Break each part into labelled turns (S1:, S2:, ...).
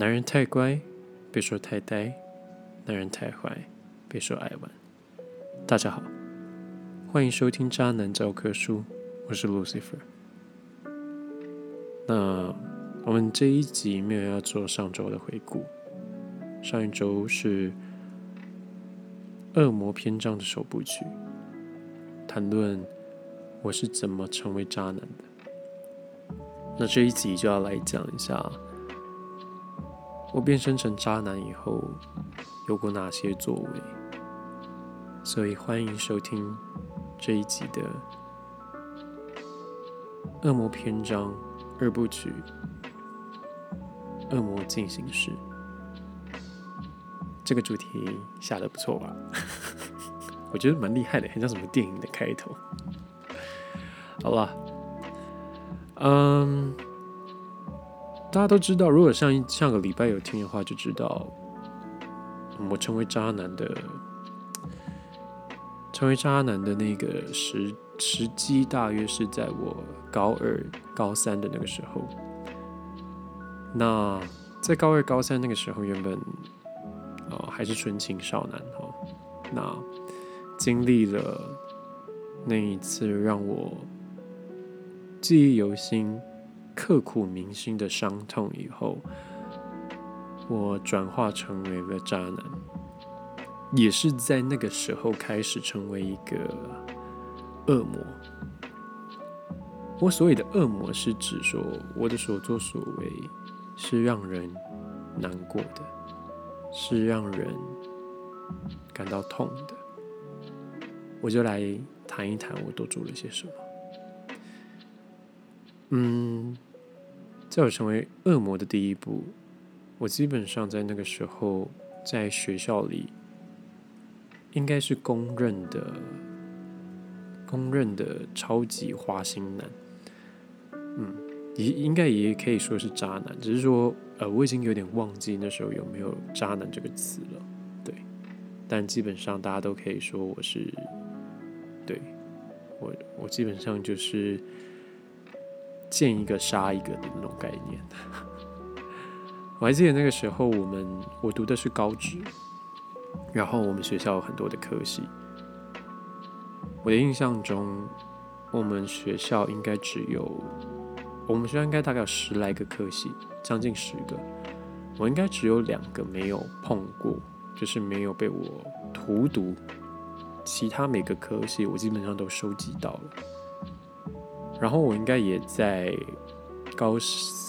S1: 男人太乖，别说太呆；男人太坏，别说爱玩。大家好，欢迎收听《渣男教科书》，我是 Lucifer。那我们这一集没有要做上周的回顾，上一周是《恶魔篇章》的首部曲，谈论我是怎么成为渣男的。那这一集就要来讲一下。我变身成渣男以后，有过哪些作为？所以欢迎收听这一集的《恶魔篇章二部曲：恶魔进行式》。这个主题下的不错吧？我觉得蛮厉害的，很像什么电影的开头。好了，嗯。大家都知道，如果上一上个礼拜有听的话，就知道我成为渣男的，成为渣男的那个时时机，大约是在我高二、高三的那个时候。那在高二、高三那个时候，原本啊还是纯情少男哈，那经历了那一次让我记忆犹新。刻骨铭心的伤痛以后，我转化成为了渣男，也是在那个时候开始成为一个恶魔。我所谓的恶魔，是指说我的所作所为是让人难过的，是让人感到痛的。我就来谈一谈我都做了些什么。嗯。在我成为恶魔的第一步，我基本上在那个时候在学校里，应该是公认的、公认的超级花心男。嗯，也应该也可以说是渣男，只是说，呃，我已经有点忘记那时候有没有“渣男”这个词了。对，但基本上大家都可以说我是，对我，我基本上就是。见一个杀一个的那种概念。我还记得那个时候，我们我读的是高职，然后我们学校有很多的科系。我的印象中，我们学校应该只有，我们学校应该大概有十来个科系，将近十个。我应该只有两个没有碰过，就是没有被我荼毒，其他每个科系我基本上都收集到了。然后我应该也在高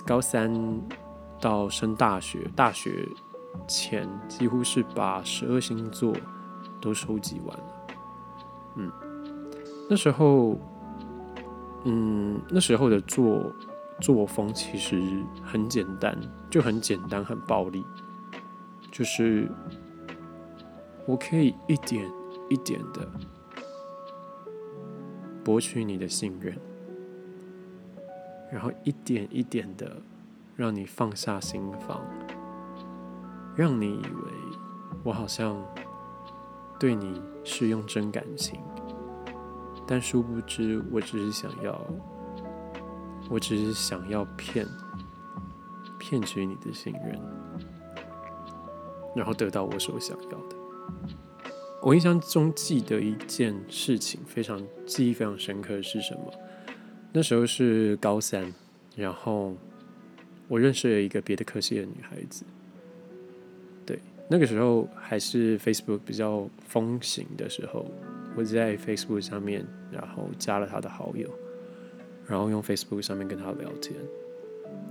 S1: 高三到升大学，大学前几乎是把十二星座都收集完了。嗯，那时候，嗯，那时候的作作风其实很简单，就很简单，很暴力，就是我可以一点一点的博取你的信任。然后一点一点的让你放下心防，让你以为我好像对你是用真感情，但殊不知我只是想要，我只是想要骗骗取你的信任，然后得到我所想要的。我印象中记得一件事情，非常记忆非常深刻的是什么？那时候是高三，然后我认识了一个别的科系的女孩子。对，那个时候还是 Facebook 比较风行的时候，我在 Facebook 上面，然后加了她的好友，然后用 Facebook 上面跟她聊天，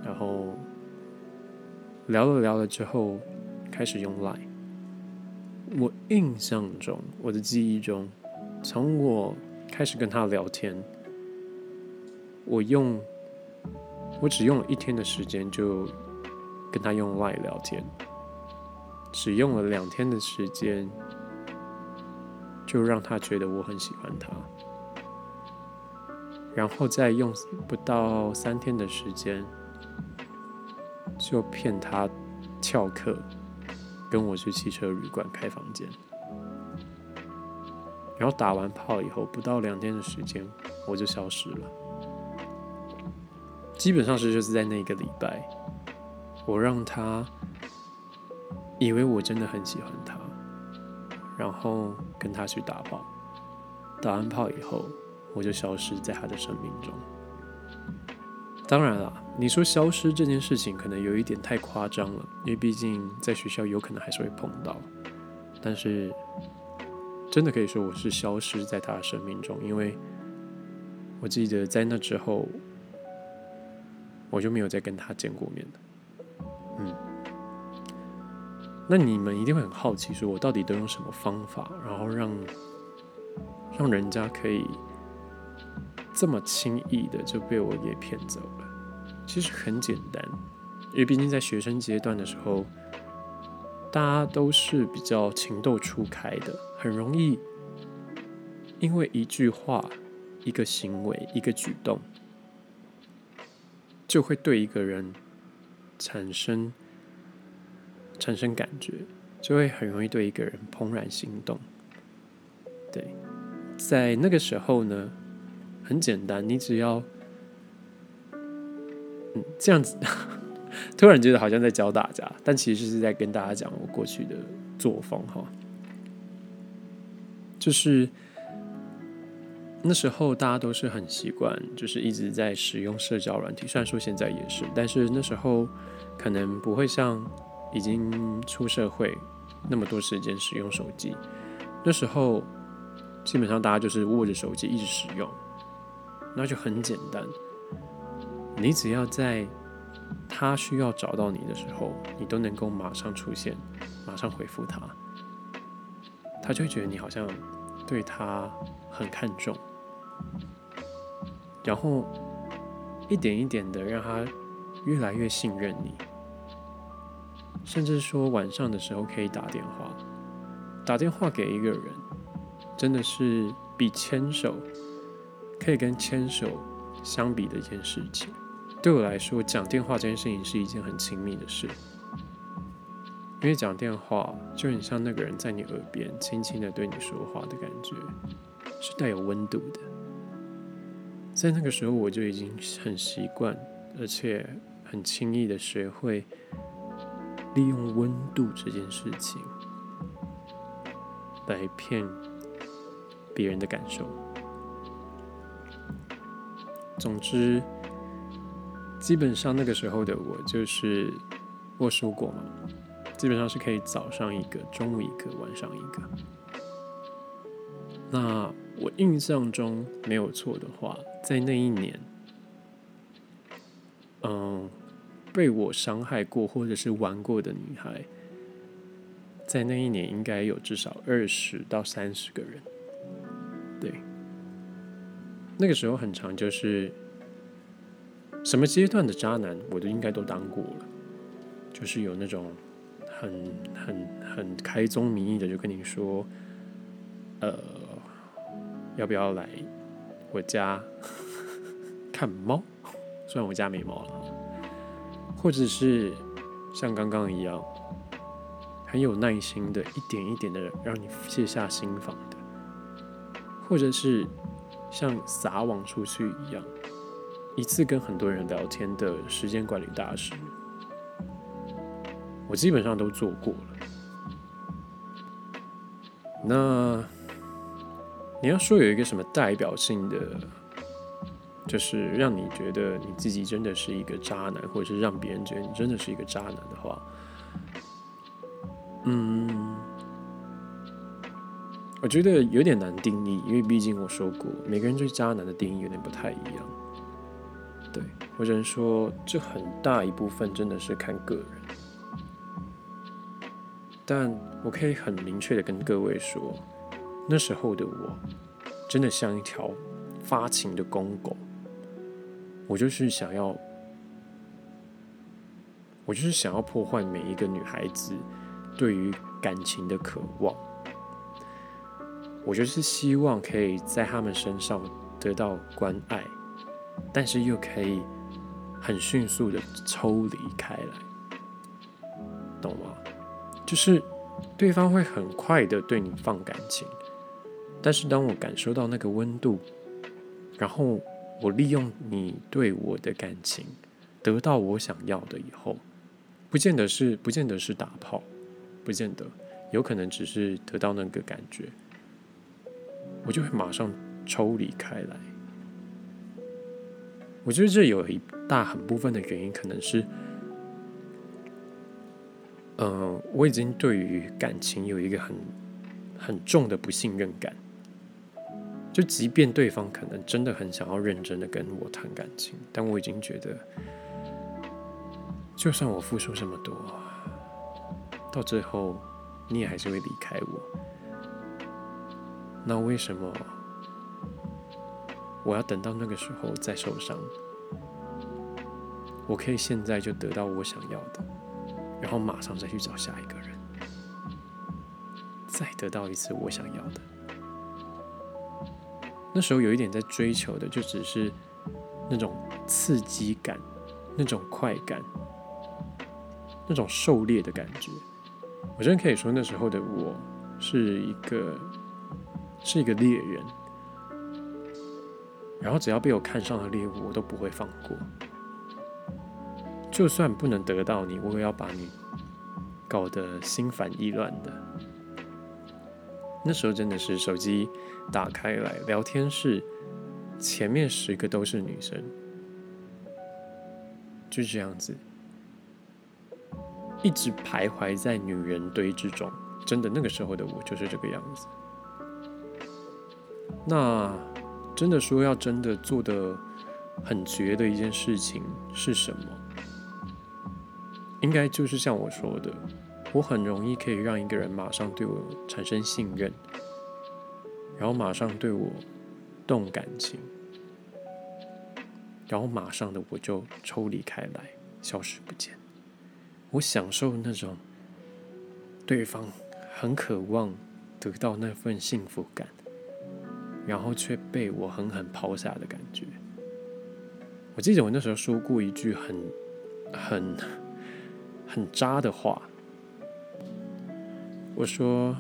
S1: 然后聊了聊了之后，开始用 Line。我印象中，我的记忆中，从我开始跟她聊天。我用，我只用了一天的时间就跟他用 Line 聊天，只用了两天的时间就让他觉得我很喜欢他，然后再用不到三天的时间就骗他翘课，跟我去汽车旅馆开房间，然后打完炮以后不到两天的时间我就消失了。基本上是就是在那个礼拜，我让他以为我真的很喜欢他，然后跟他去打炮，打完炮以后，我就消失在他的生命中。当然了，你说消失这件事情可能有一点太夸张了，因为毕竟在学校有可能还是会碰到。但是，真的可以说我是消失在他的生命中，因为我记得在那之后，我就没有再跟他见过面了。嗯，那你们一定会很好奇，说我到底都用什么方法，然后让让人家可以。这么轻易的就被我给骗走了，其实很简单，因为毕竟在学生阶段的时候，大家都是比较情窦初开的，很容易因为一句话、一个行为、一个举动，就会对一个人产生产生感觉，就会很容易对一个人怦然心动。对，在那个时候呢。很简单，你只要，嗯，这样子，突然觉得好像在教大家，但其实是在跟大家讲我过去的作风哈。就是那时候大家都是很习惯，就是一直在使用社交软体，虽然说现在也是，但是那时候可能不会像已经出社会那么多时间使用手机。那时候基本上大家就是握着手机一直使用。那就很简单，你只要在他需要找到你的时候，你都能够马上出现，马上回复他，他就会觉得你好像对他很看重，然后一点一点的让他越来越信任你，甚至说晚上的时候可以打电话，打电话给一个人，真的是比牵手。可以跟牵手相比的一件事情，对我来说，讲电话这件事情是一件很亲密的事，因为讲电话就很像那个人在你耳边轻轻的对你说话的感觉，是带有温度的。在那个时候，我就已经很习惯，而且很轻易的学会利用温度这件事情来骗别人的感受。总之，基本上那个时候的我就是，我说过嘛，基本上是可以早上一个，中午一个，晚上一个。那我印象中没有错的话，在那一年，嗯，被我伤害过或者是玩过的女孩，在那一年应该有至少二十到三十个人，对。那个时候很长，就是什么阶段的渣男，我都应该都当过了。就是有那种很很很开宗明义的，就跟你说，呃，要不要来我家 看猫？虽然我家没猫了，或者是像刚刚一样，很有耐心的，一点一点的让你卸下心防的，或者是。像撒网出去一样，一次跟很多人聊天的时间管理大师，我基本上都做过了。那你要说有一个什么代表性的，就是让你觉得你自己真的是一个渣男，或者是让别人觉得你真的是一个渣男的话，嗯。我觉得有点难定义，因为毕竟我说过，每个人对渣男的定义有点不太一样。对我只能说，这很大一部分真的是看个人。但我可以很明确的跟各位说，那时候的我，真的像一条发情的公狗。我就是想要，我就是想要破坏每一个女孩子对于感情的渴望。我就是希望可以在他们身上得到关爱，但是又可以很迅速的抽离开来，懂吗？就是对方会很快的对你放感情，但是当我感受到那个温度，然后我利用你对我的感情得到我想要的以后，不见得是，不见得是打炮，不见得，有可能只是得到那个感觉，我就会马上抽离开来。我觉得这有一大很部分的原因，可能是，嗯，我已经对于感情有一个很很重的不信任感。就即便对方可能真的很想要认真的跟我谈感情，但我已经觉得，就算我付出这么多，到最后你也还是会离开我。那为什么我要等到那个时候再受伤？我可以现在就得到我想要的，然后马上再去找下一个人，再得到一次我想要的。那时候有一点在追求的，就只是那种刺激感、那种快感、那种狩猎的感觉。我真的可以说，那时候的我是一个是一个猎人，然后只要被我看上的猎物，我都不会放过。就算不能得到你，我也要把你搞得心烦意乱的。那时候真的是手机。打开来，聊天室前面十个都是女生，就这样子，一直徘徊在女人堆之中。真的，那个时候的我就是这个样子。那真的说要真的做的很绝的一件事情是什么？应该就是像我说的，我很容易可以让一个人马上对我产生信任。然后马上对我动感情，然后马上的我就抽离开来，消失不见。我享受那种对方很渴望得到那份幸福感，然后却被我狠狠抛下的感觉。我记得我那时候说过一句很很很渣的话，我说。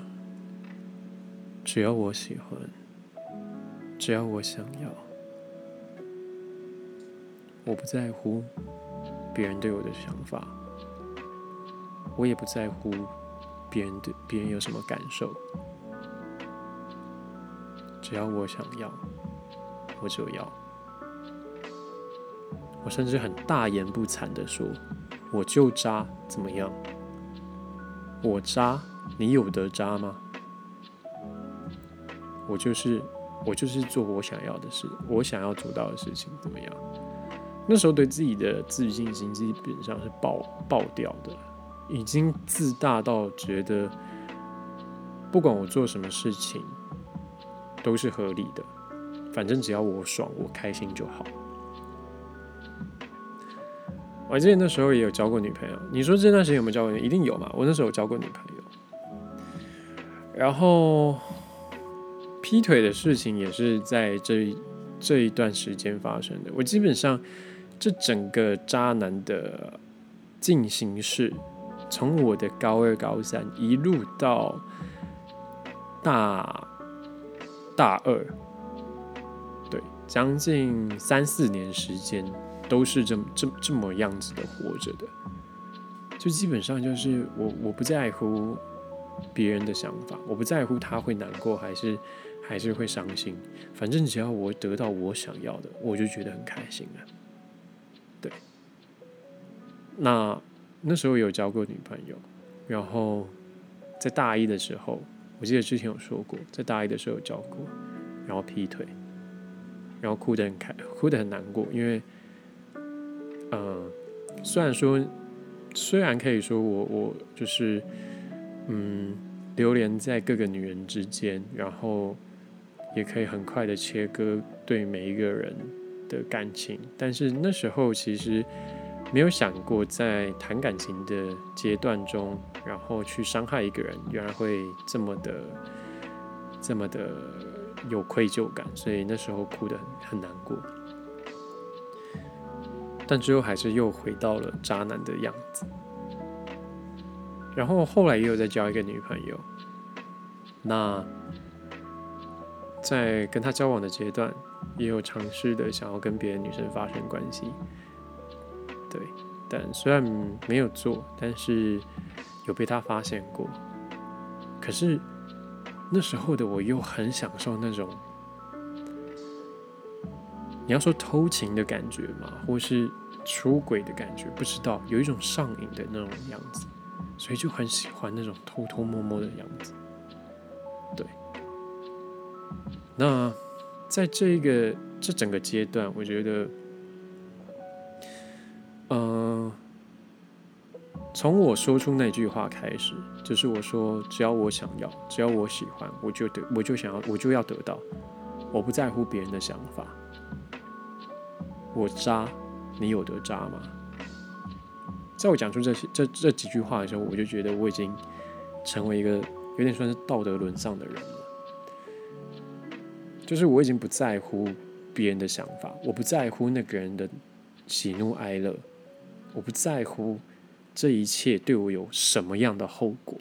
S1: 只要我喜欢，只要我想要，我不在乎别人对我的想法，我也不在乎别人对别人有什么感受。只要我想要，我就要。我甚至很大言不惭的说：“我就渣，怎么样？我渣，你有得渣吗？”我就是，我就是做我想要的事，我想要做到的事情，怎么样？那时候对自己的自信心基本上是爆爆掉的，已经自大到觉得，不管我做什么事情都是合理的，反正只要我爽，我开心就好。我记得那时候也有交过女朋友，你说这段时间有没有交过？一定有嘛？我那时候有交过女朋友，然后。劈腿的事情也是在这这一段时间发生的。我基本上这整个渣男的进行式，从我的高二、高三一路到大大二，对，将近三四年时间都是这么这这么样子的活着的。就基本上就是我我不在乎别人的想法，我不在乎他会难过还是。还是会伤心，反正只要我得到我想要的，我就觉得很开心了。对，那那时候有交过女朋友，然后在大一的时候，我记得之前有说过，在大一的时候有交过，然后劈腿，然后哭得很开，哭得很难过，因为，嗯，虽然说，虽然可以说我我就是，嗯，流连在各个女人之间，然后。也可以很快的切割对每一个人的感情，但是那时候其实没有想过在谈感情的阶段中，然后去伤害一个人，原来会这么的这么的有愧疚感，所以那时候哭得很很难过。但最后还是又回到了渣男的样子。然后后来也有再交一个女朋友，那。在跟他交往的阶段，也有尝试的想要跟别的女生发生关系，对，但虽然没有做，但是有被他发现过。可是那时候的我又很享受那种，你要说偷情的感觉嘛，或是出轨的感觉，不知道有一种上瘾的那种样子，所以就很喜欢那种偷偷摸摸的样子。对，那在这个这整个阶段，我觉得。嗯，从我说出那句话开始，就是我说，只要我想要，只要我喜欢，我就得，我就想要，我就要得到，我不在乎别人的想法。我渣，你有得渣吗？在我讲出这些这这几句话的时候，我就觉得我已经成为一个有点算是道德沦丧的人了。就是我已经不在乎别人的想法，我不在乎那个人的喜怒哀乐。我不在乎这一切对我有什么样的后果，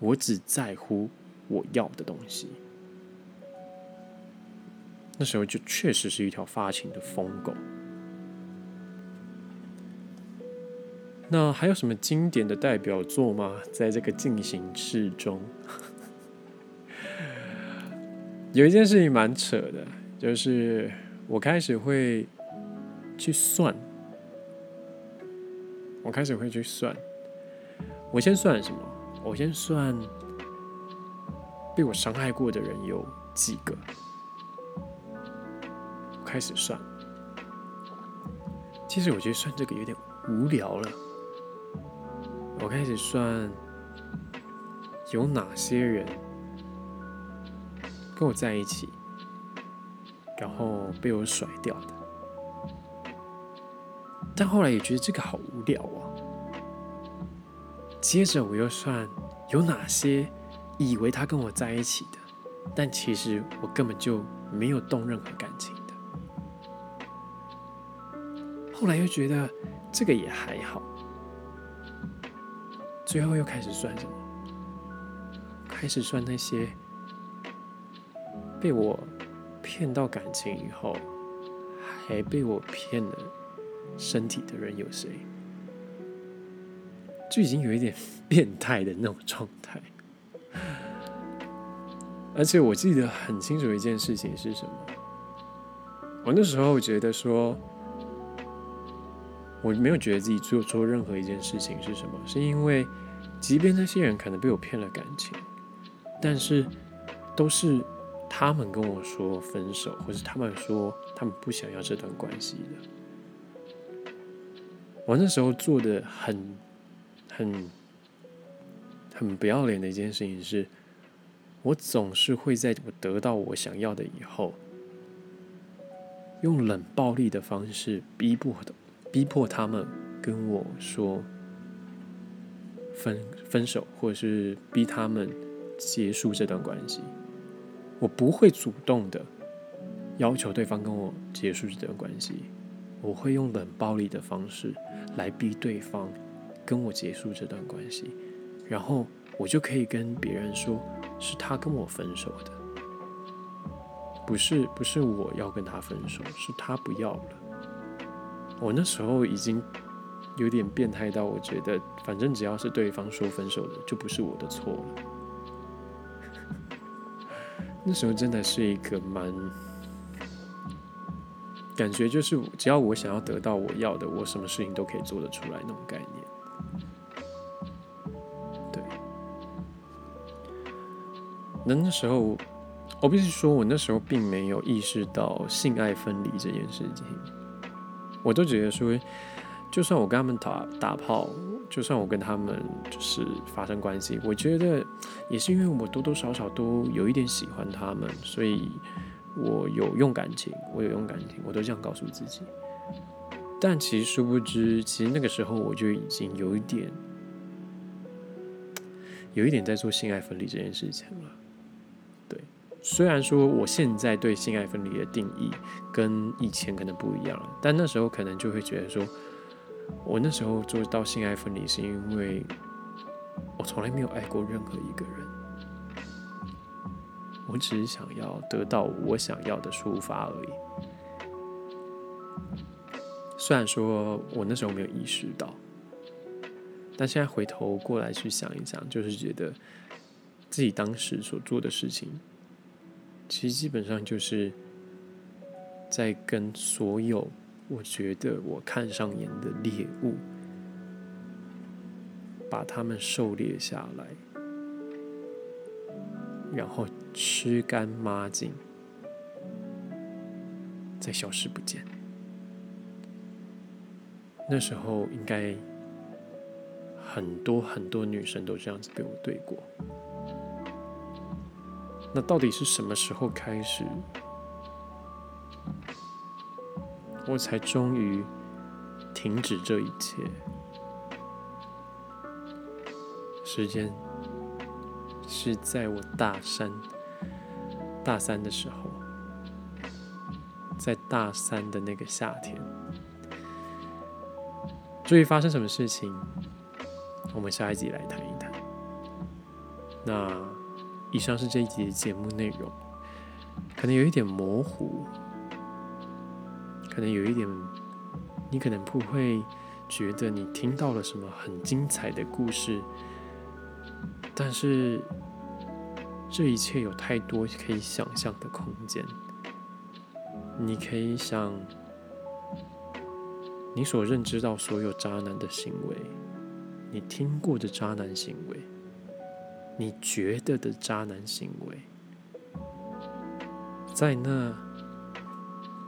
S1: 我只在乎我要的东西。那时候就确实是一条发情的疯狗。那还有什么经典的代表作吗？在这个进行式中，有一件事情蛮扯的，就是我开始会去算。我开始会去算，我先算什么？我先算被我伤害过的人有几个。我开始算，其实我觉得算这个有点无聊了。我开始算有哪些人跟我在一起，然后被我甩掉的。但后来也觉得这个好无聊啊。接着我又算有哪些以为他跟我在一起的，但其实我根本就没有动任何感情的。后来又觉得这个也还好。最后又开始算什么？开始算那些被我骗到感情以后，还被我骗了。身体的人有谁？就已经有一点 变态的那种状态。而且我记得很清楚一件事情是什么？我那时候觉得说，我没有觉得自己做做任何一件事情是什么，是因为即便那些人可能被我骗了感情，但是都是他们跟我说分手，或是他们说他们不想要这段关系的。我那时候做的很、很、很不要脸的一件事情是，我总是会在我得到我想要的以后，用冷暴力的方式逼迫的、逼迫他们跟我说分分手，或者是逼他们结束这段关系。我不会主动的要求对方跟我结束这段关系。我会用冷暴力的方式来逼对方跟我结束这段关系，然后我就可以跟别人说是他跟我分手的，不是不是我要跟他分手，是他不要了。我那时候已经有点变态到，我觉得反正只要是对方说分手的，就不是我的错了。那时候真的是一个蛮。感觉就是，只要我想要得到我要的，我什么事情都可以做得出来那种概念。对。那那时候，我必须说，我那时候并没有意识到性爱分离这件事情。我都觉得说，就算我跟他们打打炮，就算我跟他们就是发生关系，我觉得也是因为我多多少少都有一点喜欢他们，所以。我有用感情，我有用感情，我都这样告诉自己。但其实殊不知，其实那个时候我就已经有一点，有一点在做性爱分离这件事情了。对，虽然说我现在对性爱分离的定义跟以前可能不一样，但那时候可能就会觉得说，我那时候做到性爱分离，是因为我从来没有爱过任何一个人。我只是想要得到我想要的抒发而已，虽然说我那时候没有意识到，但现在回头过来去想一想，就是觉得自己当时所做的事情，其实基本上就是在跟所有我觉得我看上眼的猎物，把它们狩猎下来，然后吃干抹净，再消失不见。那时候应该很多很多女生都这样子被我对过。那到底是什么时候开始，我才终于停止这一切？时间是在我大三大三的时候，在大三的那个夏天。至于发生什么事情，我们下一集来谈一谈。那以上是这一集的节目内容，可能有一点模糊，可能有一点，你可能不会觉得你听到了什么很精彩的故事，但是这一切有太多可以想象的空间，你可以想。你所认知到所有渣男的行为，你听过的渣男行为，你觉得的渣男行为，在那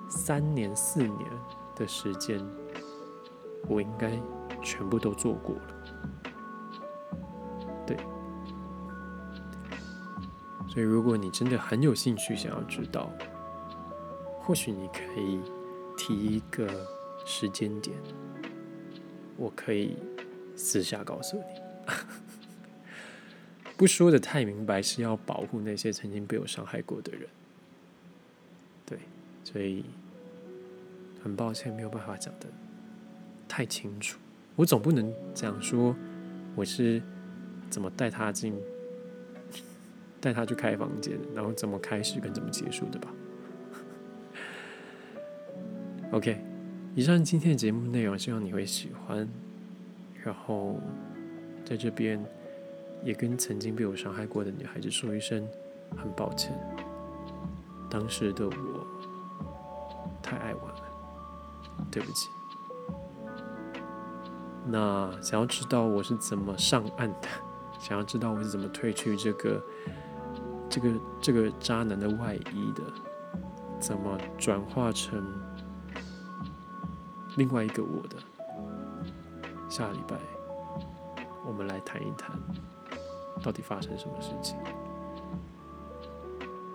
S1: 三年四年的时间，我应该全部都做过了。对，所以如果你真的很有兴趣想要知道，或许你可以提一个。时间点，我可以私下告诉你，不说的太明白，是要保护那些曾经被我伤害过的人。对，所以很抱歉没有办法讲的太清楚。我总不能讲说我是怎么带他进，带他去开房间，然后怎么开始跟怎么结束的吧？OK。以上今天的节目内容，希望你会喜欢。然后，在这边也跟曾经被我伤害过的女孩子说一声很抱歉。当时的我太爱玩了，对不起。那想要知道我是怎么上岸的，想要知道我是怎么褪去这个这个这个渣男的外衣的，怎么转化成？另外一个我的，下礼拜我们来谈一谈，到底发生什么事情。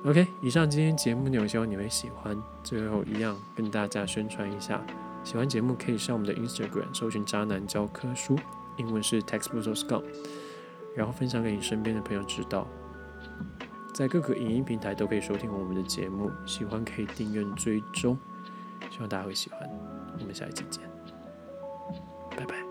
S1: OK，以上今天节目内容，希望你会喜欢。最后一样跟大家宣传一下，喜欢节目可以上我们的 Instagram 搜寻“渣男教科书”，英文是 textbooks.com，然后分享给你身边的朋友知道。在各个影音平台都可以收听我们的节目，喜欢可以订阅追踪，希望大家会喜欢。我们下一期见，拜拜。